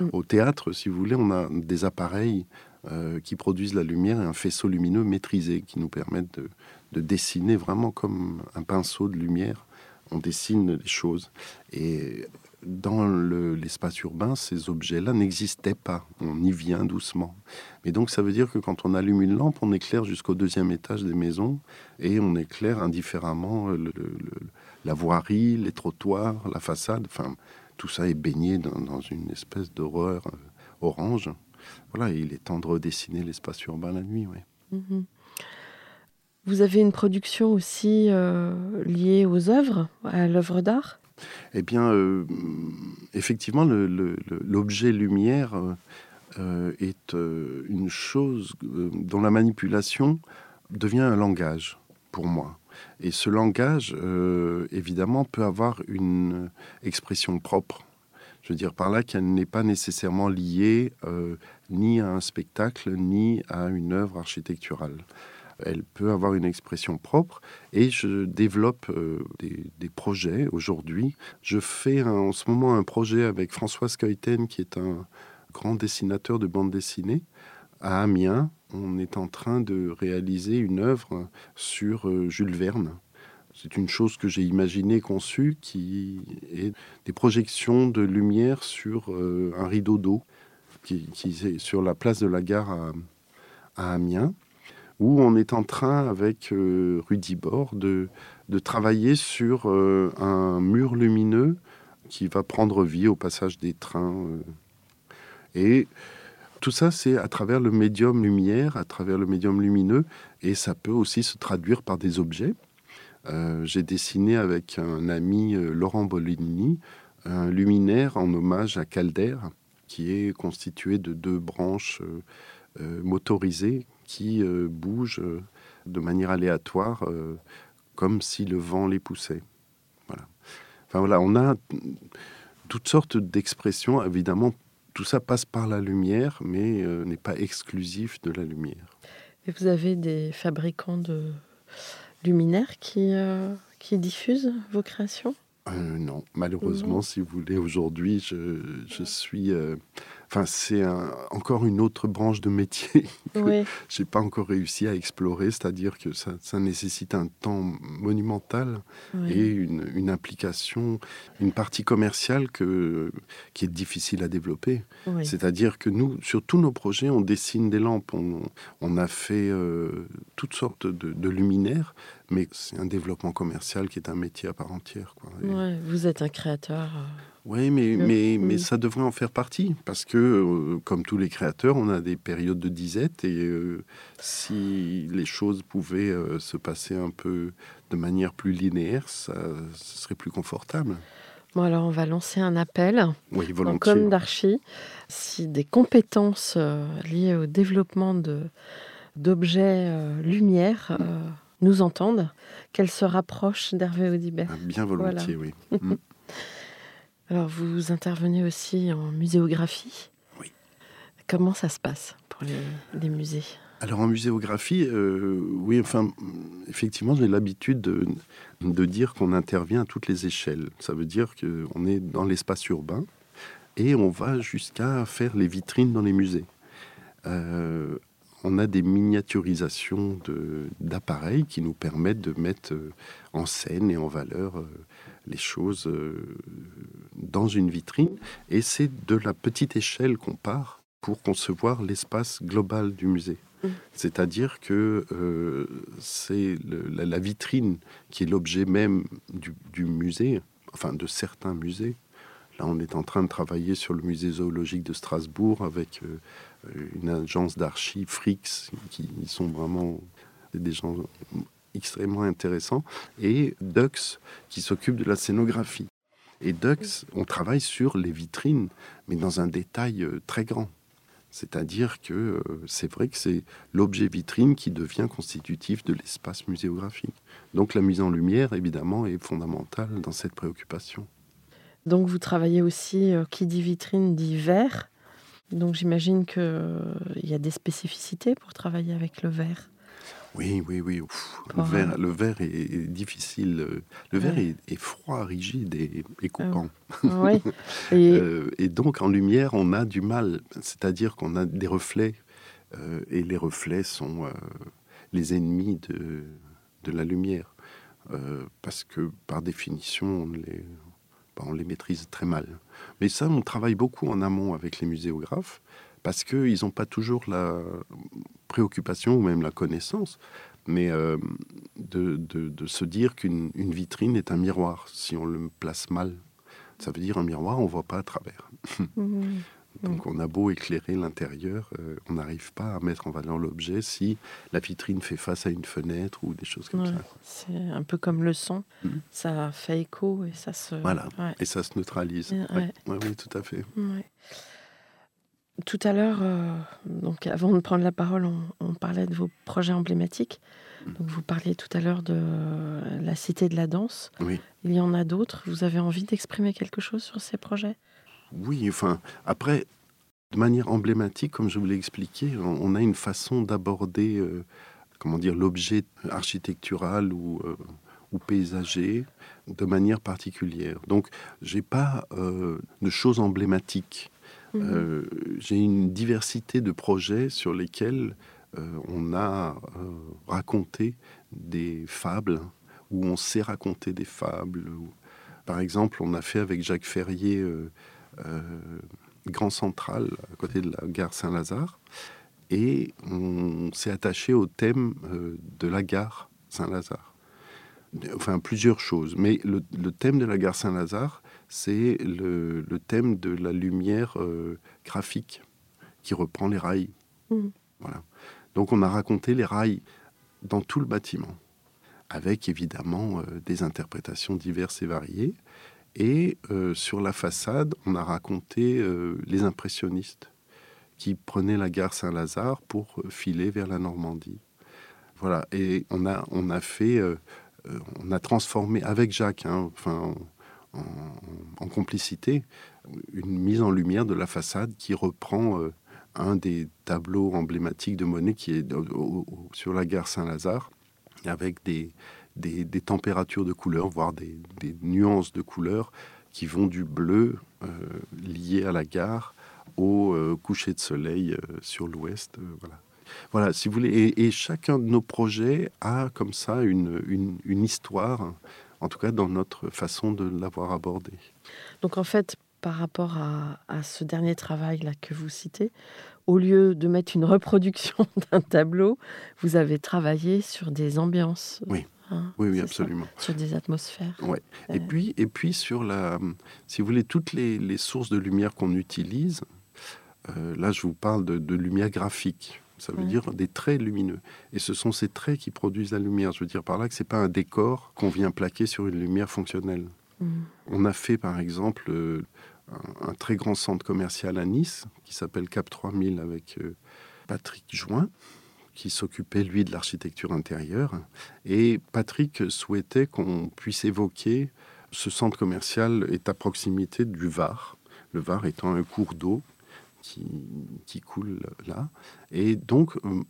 Mm.
Au théâtre, si vous voulez, on a des appareils euh, qui produisent la lumière et un faisceau lumineux maîtrisé qui nous permettent de, de dessiner vraiment comme un pinceau de lumière. On dessine les choses. Et dans l'espace urbain, ces objets-là n'existaient pas. On y vient doucement. Mais donc ça veut dire que quand on allume une lampe, on éclaire jusqu'au deuxième étage des maisons et on éclaire indifféremment la voirie, les trottoirs, la façade. Enfin, tout ça est baigné dans, une espèce d'horreur euh, orange. Voilà, il est temps de redessiner l'espace urbain la nuit. Mhm.
Vous avez une production aussi euh, liée aux œuvres, à l'œuvre d'art?
Eh bien, euh, effectivement, l'objet lumière est une chose dont la manipulation devient un langage pour moi. Et ce langage, euh, évidemment, peut avoir une expression propre. Je veux dire par là qu'elle n'est pas nécessairement liée euh, ni à un spectacle, ni à une œuvre architecturale. Elle peut avoir une expression propre et je développe euh, des, projets aujourd'hui. Je fais en ce moment un projet avec François Skeuten, qui est un grand dessinateur de bande dessinée, à Amiens, on est en train de réaliser une œuvre sur euh, Jules Verne. C'est une chose que j'ai imaginée, conçue, qui est des projections de lumière sur euh, un rideau d'eau qui, est sur la place de la gare à, Amiens, où on est en train, avec euh, Rudy Bord, de, de travailler sur un mur lumineux qui va prendre vie au passage des trains. et tout ça, c'est à travers le médium lumière, à travers le médium lumineux, et ça peut aussi se traduire par des objets. Euh, j'ai dessiné avec un ami, euh, Laurent Bolini, un luminaire en hommage à Calder, qui est constitué de deux branches euh, motorisées qui bougent de manière aléatoire, comme si le vent les poussait. Voilà. Enfin voilà, on a toutes sortes d'expressions, évidemment tout ça passe par la lumière, mais n'est pas exclusif de la lumière.
Et vous avez des fabricants de luminaires qui, euh, qui diffusent vos créations?
Euh, Non, malheureusement, si vous voulez, aujourd'hui, je, je suis Enfin, c'est encore une autre branche de métier que je j'ai pas encore réussi à explorer, c'est-à-dire que ça, nécessite un temps monumental et une, implication, une partie commerciale que, qui est difficile à développer. C'est-à-dire que nous, sur tous nos projets, on dessine des lampes, on, a fait euh, toutes sortes de, luminaires, mais c'est un développement commercial qui est un métier à part entière. Quoi.
vous êtes un créateur. Euh,
oui, mais, mais, mais ça devrait en faire partie, parce que, euh, comme tous les créateurs, on a des périodes de disette, et euh, si les choses pouvaient euh, se passer un peu de manière plus linéaire, ça, serait plus confortable.
Bon, alors on va lancer un appel.
Oui, volontiers.
Comme d'archi, si des compétences liées au développement d'objets lumière nous entendent, qu'elles se rapprochent d'Hervé Audibert.
Ah, bien volontiers, oui. Mm.
Alors, vous intervenez aussi en muséographie.
Oui.
Comment ça se passe pour les, musées?
Alors en muséographie, euh, oui, enfin, effectivement, j'ai l'habitude de, de, dire qu'on intervient à toutes les échelles. Ça veut dire qu'on est dans l'espace urbain et on va jusqu'à faire les vitrines dans les musées. Euh, on a des miniaturisations d'appareils qui nous permettent de mettre euh, en scène et en valeur les choses euh, dans une vitrine. Et c'est de la petite échelle qu'on part pour concevoir l'espace global du musée. Mmh. C'est-à-dire que euh, c'est la, vitrine qui est l'objet même du, musée, enfin de certains musées. Là, on est en train de travailler sur le musée zoologique de Strasbourg avec euh, une agence d'archives, Frix, qui sont vraiment des gens extrêmement intéressant, et Dux, qui s'occupe de la scénographie. Et Dux, on travaille sur les vitrines, mais dans un détail euh, très grand. C'est-à-dire que euh, c'est vrai que c'est l'objet vitrine qui devient constitutif de l'espace muséographique. Donc la mise en lumière, évidemment, est fondamentale dans cette préoccupation.
Donc vous travaillez aussi, euh, qui dit vitrine dit verre. Donc j'imagine qu'il y a des spécificités pour travailler avec le verre.
Oui, oui, oui. le, verre, le verre est, difficile. Le verre est, froid, rigide et, coupant.
Oui.
Euh, et... donc, en lumière, on a du mal. C'est-à-dire qu'on a des reflets. Euh, et les reflets sont euh, les ennemis de, de la lumière. parce que, par définition, on les, on les maîtrise très mal. Mais ça, on travaille beaucoup en amont avec les muséographes parce qu'ils n'ont pas toujours la préoccupation ou même la connaissance, euh, de, se dire qu'une vitrine est un miroir si on le place mal. Ça veut dire un miroir, on ne voit pas à travers. Mmh. Donc on a beau éclairer l'intérieur, euh, on n'arrive pas à mettre en valeur l'objet si la vitrine fait face à une fenêtre ou des choses comme ça.
C'est un peu comme le son, mmh. ça fait écho et ça se...
Voilà, et ça se neutralise. oui, tout à fait.
Tout à l'heure, euh, donc avant de prendre la parole, on, parlait de vos projets emblématiques. Mmh. Donc vous parliez tout à l'heure de la Cité de la Danse.
Oui.
Il y en a d'autres. Vous avez envie d'exprimer quelque chose sur ces projets?
Oui, enfin, après, de manière emblématique, comme je vous l'ai expliqué, on a une façon d'aborder, euh, comment dire, l'objet architectural ou, euh, ou, paysager de manière particulière. Donc, j'ai pas euh, de choses emblématiques. Mmh. j'ai une diversité de projets sur lesquels on a raconté des fables, où on sait raconter des fables. Par exemple, on a fait avec Jacques Ferrier Grand Central, à côté de la gare Saint-Lazare. Et on s'est attaché au thème euh, de la gare Saint-Lazare. Enfin, plusieurs choses. Mais le, thème de la gare Saint-Lazare, c'est le, thème de la lumière euh, graphique qui reprend les rails. Mmh. Voilà. Donc on a raconté les rails dans tout le bâtiment, avec évidemment des interprétations diverses et variées. Et euh, sur la façade, on a raconté euh, les impressionnistes qui prenaient la gare Saint-Lazare pour euh, filer vers la Normandie. Voilà, et on a, on a fait, on a transformé avec Jacques, hein, enfin, en, complicité, une mise en lumière de la façade qui reprend un des tableaux emblématiques de Monet qui est sur la gare Saint-Lazare, avec des, des, températures de couleurs, voire des, nuances de couleurs qui vont du bleu euh, lié à la gare au euh, coucher de soleil euh, sur l'ouest. voilà. Voilà, si vous voulez. Et, chacun de nos projets a comme ça une, une, histoire, en tout cas dans notre façon de l'avoir abordé.
Donc en fait, par rapport à, à, ce dernier travail là que vous citez, au lieu de mettre une reproduction d'un tableau, vous avez travaillé sur des ambiances.
Oui. Hein, oui, oui, absolument.
sur des atmosphères.
Ouais. Et, euh. puis, et puis, sur la, si vous voulez, toutes les, sources de lumière qu'on utilise, euh, là, je vous parle de, lumière graphique. Ça veut dire des traits lumineux. Et ce sont ces traits qui produisent la lumière. Je veux dire par là que ce n'est pas un décor qu'on vient plaquer sur une lumière fonctionnelle. Mm. On a fait, par exemple, euh, un, très grand centre commercial à Nice qui s'appelle Cap 3000 avec Patrick Join qui s'occupait, lui, de l'architecture intérieure. Et Patrick souhaitait qu'on puisse évoquer ce centre commercial est à proximité du Var, le Var étant un cours d'eau qui, qui, coule là. Et donc, euh,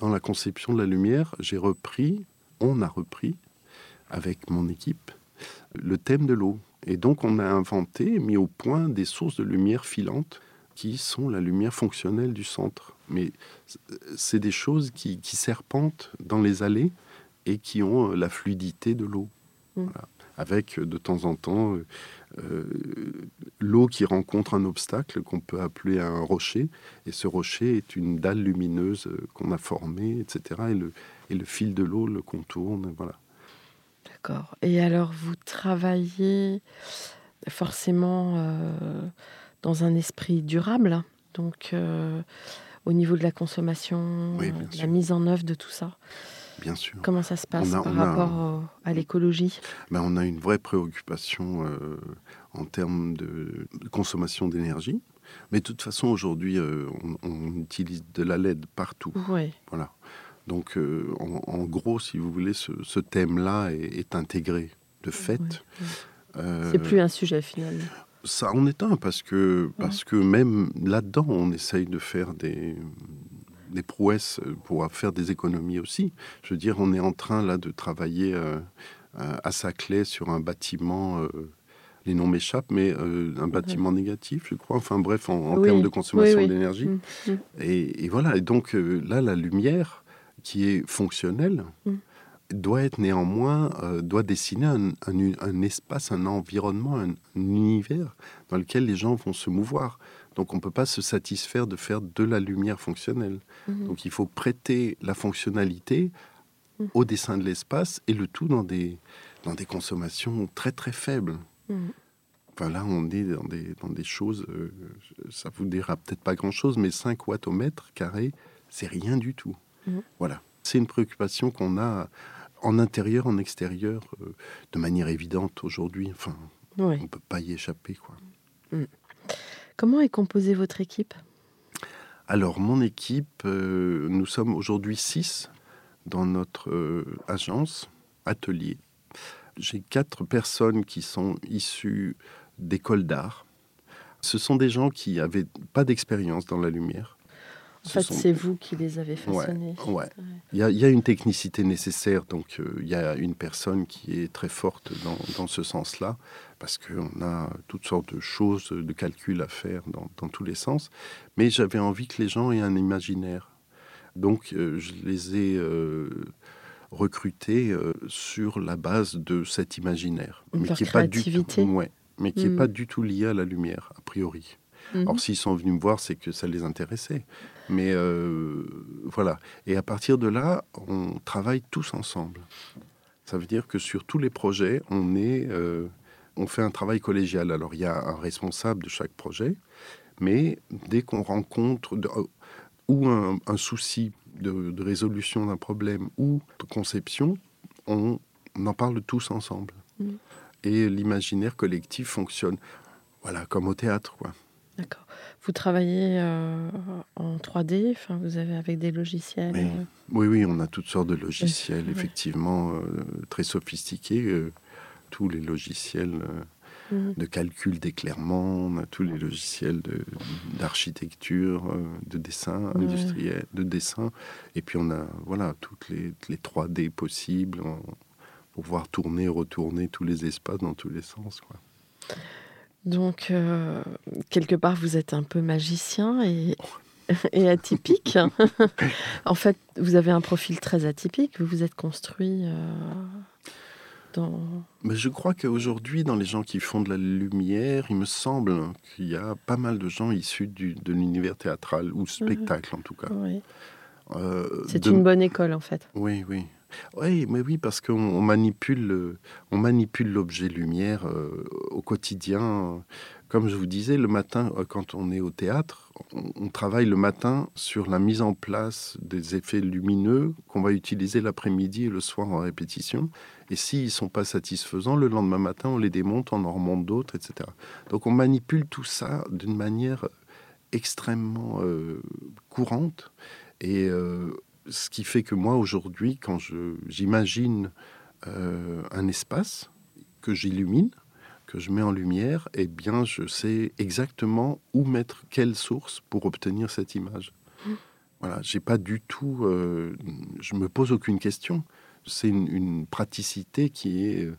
dans la conception de la lumière, j'ai repris, on a repris, avec mon équipe, le thème de l'eau. Et donc, on a inventé, mis au point des sources de lumière filantes qui sont la lumière fonctionnelle du centre. Mais c'est des choses qui, serpentent dans les allées et qui ont euh, la fluidité de l'eau. Mm. Avec euh, de temps en temps euh, l'eau qui rencontre un obstacle qu'on peut appeler un rocher. Et ce rocher est une dalle lumineuse qu'on a formée, etc. Et le, et le fil de l'eau le contourne. Voilà.
D'accord. Et alors, vous travaillez forcément dans un esprit durable. Donc, euh, au niveau de la consommation, euh, la mise en œuvre de tout ça.
Bien sûr.
Comment ça se passe par rapport à l'écologie?
Ben, On a une vraie préoccupation euh, en termes de, consommation d'énergie. Mais de toute façon, aujourd'hui, on, utilise de la LED partout.
Oui.
Voilà. Donc, en, gros, si vous voulez, ce, thème-là est, intégré de fait.
C'est plus un sujet finalement
ça en est un, parce que, parce que même là-dedans, on essaye de faire des, des prouesses pour faire des économies aussi. Je veux dire, on est en train là de travailler euh, à Saclay sur un bâtiment, euh, les noms m'échappent, mais euh, un bâtiment négatif, je crois. Enfin bref, en, termes de consommation d'énergie. Mm, mm. Et, voilà, et donc là, la lumière qui est fonctionnelle. Doit être néanmoins, euh, doit dessiner un, un- un espace, un environnement, un, un univers dans lequel les gens vont se mouvoir. Donc on ne peut pas se satisfaire de faire de la lumière fonctionnelle.
Mhm.
Donc il faut prêter la fonctionnalité
Mhm.
au dessin de l'espace et le tout dans des, dans des consommations très très faibles.
Mhm.
Enfin là, on est dans des, dans des choses, euh, ça vous dira peut-être pas grand-chose, mais 5 watts au mètre carré, c'est rien du tout. Voilà. C'est une préoccupation qu'on a en intérieur, en extérieur, euh, de manière évidente aujourd'hui. Enfin, on peut pas y échapper, quoi.
Comment est composée votre équipe?
Alors, mon équipe, euh, nous sommes aujourd'hui 6 dans notre euh, agence, atelier. J'ai quatre personnes qui sont issues d'écoles d'art. Ce sont des gens qui n'avaient pas d'expérience dans la lumière.
En
Ce
fait,
sont-
c'est vous qui les avez façonnés.
Ouais. Il y, a, il y a une technicité nécessaire, donc euh, il y a une personne qui est très forte dans, dans ce sens-là, parce qu'on a toutes sortes de choses, de calculs à faire dans, dans tous les sens. Mais j'avais envie que les gens aient un imaginaire. Donc euh, je les ai euh, recrutés sur la base de cet imaginaire.
Leur
qui est pas du tout, ouais, mais qui n'est
Mm.
pas du tout lié à la lumière, a priori.
Mhm.
Alors s'ils sont venus me voir, c'est que ça les intéressait. Mais euh, voilà. Et à partir de là, on travaille tous ensemble. Ça veut dire que sur tous les projets, on est, euh, on fait un travail collégial. Alors il y a un responsable de chaque projet, mais dès qu'on rencontre de- euh, ou un, un souci de, de résolution d'un problème ou de conception, on, en parle tous ensemble.
Mhm.
Et l'imaginaire collectif fonctionne, voilà, comme au théâtre, quoi.
Vous travaillez euh, en 3D, enfin, vous avez avec des logiciels.
Oui.
euh,
Oui, oui, on a toutes sortes de logiciels, effectivement, euh, très sophistiqués. tous les logiciels
mhm.
de calcul d'éclairement, on a tous les logiciels de- d'architecture, de dessin
Ouais.
industriel, de dessin. Et puis on a voilà toutes les, les 3D possibles on- pour pouvoir tourner, retourner tous les espaces dans tous les sens. Quoi.
Donc, euh, quelque part, vous êtes un peu magicien et, et atypique. en fait, vous avez un profil très atypique. Vous vous êtes construit euh, dans.
Mais je crois qu'aujourd'hui, dans les gens qui font de la lumière, il me semble qu'il y a pas mal de gens issus du- de l'univers théâtral ou spectacle en tout cas.
Oui.
Euh,
C'est
de-
une bonne école, en fait.
Oui, oui. Oui, mais oui, parce qu'on on manipule, le- on manipule l'objet lumière euh, au quotidien. Comme je vous disais, le matin, euh, quand on est au théâtre, on, travaille le matin sur la mise en place des effets lumineux qu'on va utiliser l'après-midi et le soir en répétition. Et s'ils ne sont pas satisfaisants, le lendemain matin, on les démonte, on en remonte d'autres, etc. Donc on manipule tout ça d'une manière extrêmement euh, courante. Et euh, ce qui fait que moi, aujourd'hui, quand je- j'imagine euh, un espace que j'illumine, que je mets en lumière, eh bien, je sais exactement où mettre quelle source pour obtenir cette image. Voilà, j'ai pas du tout, euh, je me pose aucune question. C'est une, une praticité qui est,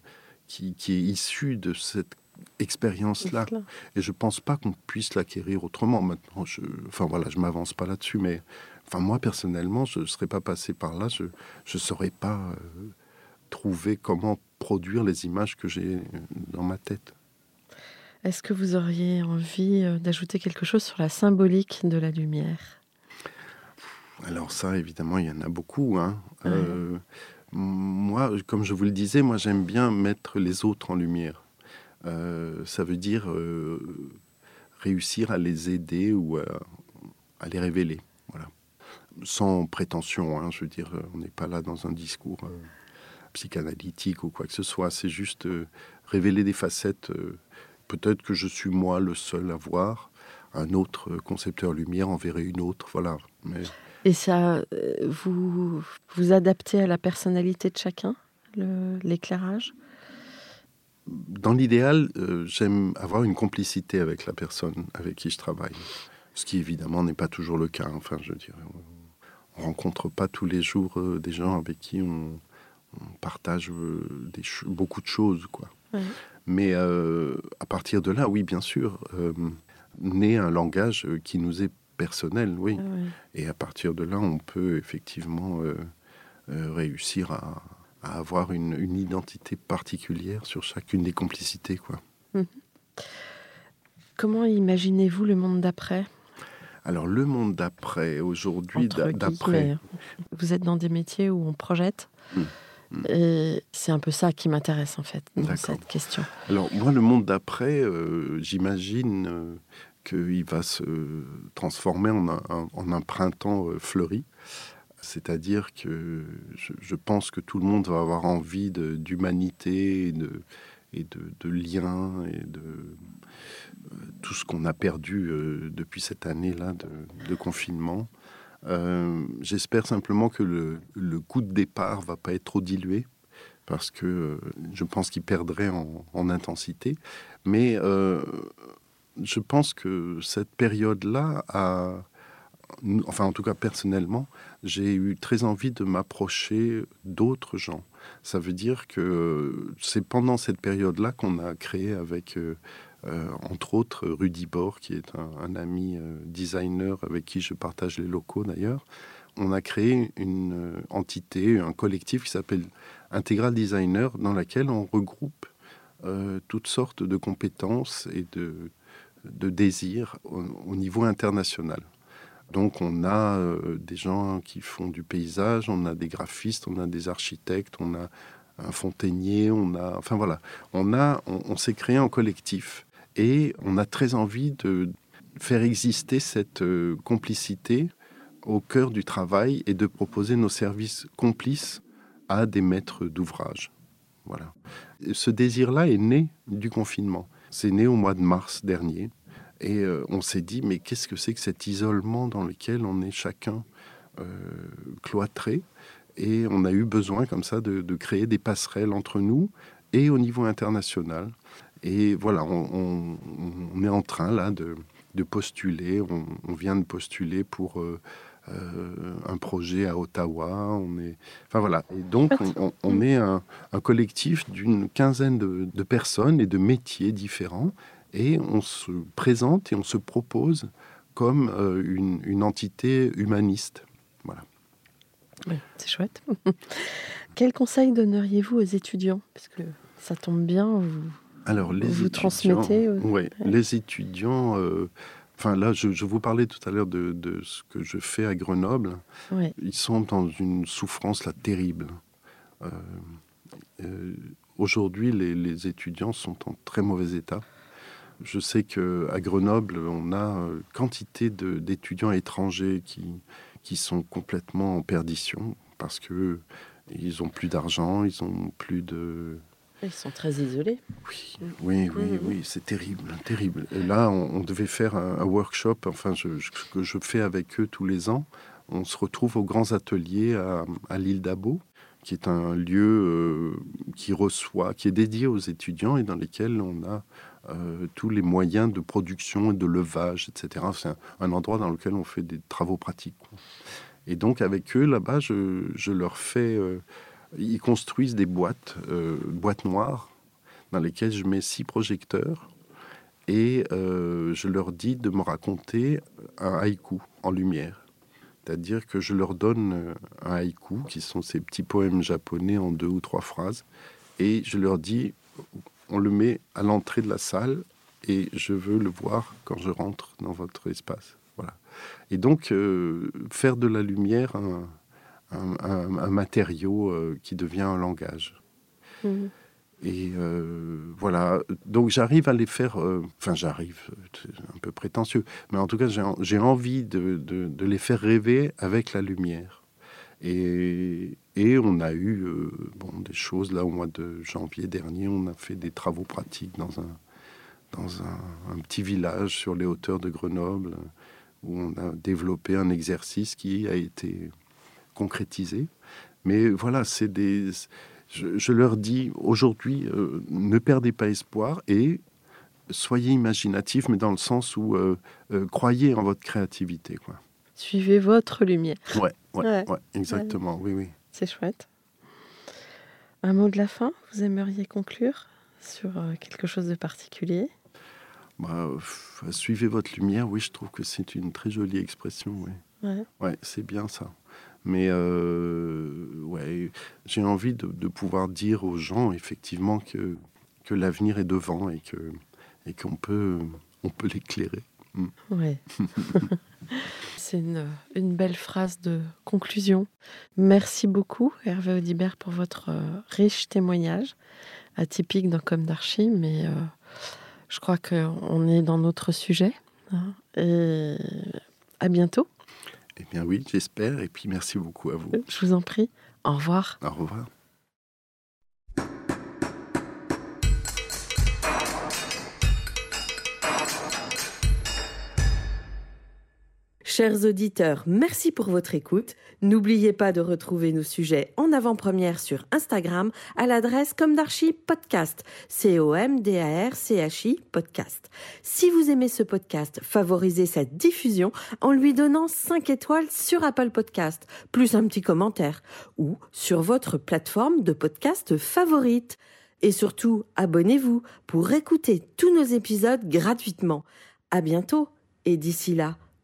qui, qui est issue de cette expérience-là.
Là.
Et je pense pas qu'on puisse l'acquérir autrement. Maintenant, je, enfin voilà, je m'avance pas là-dessus, mais enfin moi personnellement, je ne serais pas passé par là. Je ne saurais pas euh, trouver comment produire les images que j'ai dans ma tête.
Est-ce que vous auriez envie euh, d'ajouter quelque chose sur la symbolique de la lumière?
Alors ça, évidemment, il y en a beaucoup. hein.
Ouais.
Euh, moi, comme je vous le disais, moi j'aime bien mettre les autres en lumière. Euh, ça veut dire réussir à les aider ou à, à les révéler. Sans prétention, hein, je veux dire, on n'est pas là dans un discours euh, psychanalytique ou quoi que ce soit. C'est juste euh, révéler des facettes. euh, Peut-être que je suis moi le seul à voir. Un autre concepteur lumière en verrait une autre. Voilà. Mais
Et ça, euh, vous vous adaptez à la personnalité de chacun, l'éclairage?
Dans l'idéal, euh, j'aime avoir une complicité avec la personne avec qui je travaille. Ce qui évidemment n'est pas toujours le cas. Enfin, je dirais, on, on rencontre pas tous les jours euh, des gens avec qui on, on partage euh, des beaucoup de choses, quoi.
Ouais.
Mais euh, à partir de là, oui, bien sûr, naît un langage qui nous est personnel, oui.
Ah ouais.
Et à partir de là, on peut effectivement réussir à, à avoir une, une, identité particulière sur chacune des complicités. Quoi. Mhm.
Comment imaginez-vous le monde d'après?
Alors le monde d'après, aujourd'hui, d'après...
Vous êtes dans des métiers où on projette mmh, mmh. Et c'est un peu ça qui m'intéresse en fait dans cette question.
Alors moi, le monde d'après, euh, j'imagine euh, qu'il va se transformer en un, en un printemps euh, fleuri. C'est-à-dire que je, pense que tout le monde va avoir envie d'humanité de, et de, liens et de tout ce qu'on a perdu euh, depuis cette année-là de, confinement. Euh, j'espère simplement que le, coup de départ va pas être trop dilué parce que euh, je pense qu'il perdrait en, intensité. Mais je pense que cette période-là a, enfin en tout cas personnellement, j'ai eu très envie de m'approcher d'autres gens. Ça veut dire que c'est pendant cette période-là qu'on a créé avec euh, entre autres Rudy Bor, qui est un, ami euh, designer avec qui je partage les locaux d'ailleurs. On a créé une euh, entité, un collectif qui s'appelle Integral Designer, dans laquelle on regroupe toutes sortes de compétences et de désirs au, niveau international. Donc on a des gens qui font du paysage, on a des graphistes, on a des architectes, on a un fontainier, on a, enfin voilà, on a, on s'est créé en collectif et on a très envie de faire exister cette euh, complicité au cœur du travail et de proposer nos services complices à des maîtres d'ouvrage. Voilà. Ce désir-là est né du confinement. C'est né au mois de mars dernier. Et euh, on s'est dit, mais qu'est-ce que c'est que cet isolement dans lequel on est chacun euh, cloîtré? Et on a eu besoin comme ça de, de, créer des passerelles entre nous et au niveau international. Et voilà, on, est en train là de, postuler. On, vient de postuler pour euh, euh, un projet à Ottawa. On est, enfin voilà. Et donc on, est un, collectif d'une quinzaine de, personnes et de métiers différents, et on se présente et on se propose comme euh, une, entité humaniste. Voilà.
c'est chouette. Quel conseil donneriez-vous aux étudiants? Parce que ça tombe bien, vous
alors, les vous transmettez Oui, les étudiants. Euh, enfin, là, je, vous parlais tout à l'heure de, ce que je fais à Grenoble. Ils sont dans une souffrance là terrible. Euh, euh, aujourd'hui, les, étudiants sont en très mauvais état. Je sais que à Grenoble, on a quantité d'étudiants étrangers qui, qui sont complètement en perdition parce que ils ont plus d'argent, ils ont plus de
ils sont très isolés.
Oui, oui, oui, mmh. oui c'est terrible, terrible. Et là, on, devait faire un, workshop, enfin, je, que je fais avec eux tous les ans. On se retrouve aux grands ateliers à, l'île d'Abo, qui est un lieu euh, qui reçoit, qui est dédié aux étudiants et dans lesquels on a euh, tous les moyens de production et de levage, etc. C'est un, endroit dans lequel on fait des travaux pratiques. Et donc, avec eux, là-bas, je, leur fais. Euh, ils construisent des boîtes, euh, boîtes noires, dans lesquelles je mets six projecteurs et je leur dis de me raconter un haïku en lumière. C'est-à-dire que je leur donne un haïku, qui sont ces petits poèmes japonais en deux ou trois phrases, et je leur dis, on le met à l'entrée de la salle et je veux le voir quand je rentre dans votre espace. Voilà. Et donc, faire de la lumière un, un, matériau euh, qui devient un langage. Mhm. Et euh, voilà, donc j'arrive à les faire, euh, enfin j'arrive, un peu prétentieux, mais en tout cas j'ai envie de, de, les faire rêver avec la lumière. Et, on a eu bon, des choses, là au mois de janvier dernier, on a fait des travaux pratiques dans un, dans un, petit village sur les hauteurs de Grenoble, où on a développé un exercice qui a été concrétiser. Mais voilà, c'est des. Je, leur dis aujourd'hui, euh, ne perdez pas espoir et soyez imaginatifs, mais dans le sens où euh, euh, croyez en votre créativité. Quoi.
Suivez votre lumière.
Ouais, ouais, ouais. exactement, oui, oui.
C'est chouette. Un mot de la fin, vous aimeriez conclure sur quelque chose de particulier?
Bah, Suivez votre lumière, oui, je trouve que c'est une très jolie expression. Oui. Ouais, ouais c'est bien ça Mais ouais, j'ai envie de, de, pouvoir dire aux gens effectivement que, que l'avenir est devant et que et qu'on peut on peut l'éclairer.
Mm. C'est une, une, belle phrase de conclusion. Merci beaucoup, Hervé Audibert, pour votre euh, riche témoignage, atypique d'un comme d'archi, mais euh, je crois qu'on est dans notre sujet. Hein. et à bientôt.
Eh bien oui, j'espère. Et puis merci beaucoup à vous.
Je vous en prie. Au revoir.
Au revoir.
Chers auditeurs, merci pour votre écoute. N'oubliez pas de retrouver nos sujets en avant-première sur Instagram à l'adresse C-O-M-D-A-R-C-H-I podcast. Si vous aimez ce podcast, favorisez sa diffusion en lui donnant 5 étoiles sur Apple Podcast, plus un petit commentaire, ou sur votre plateforme de podcast favorite. Et surtout, abonnez-vous pour écouter tous nos épisodes gratuitement. À bientôt, et d'ici là,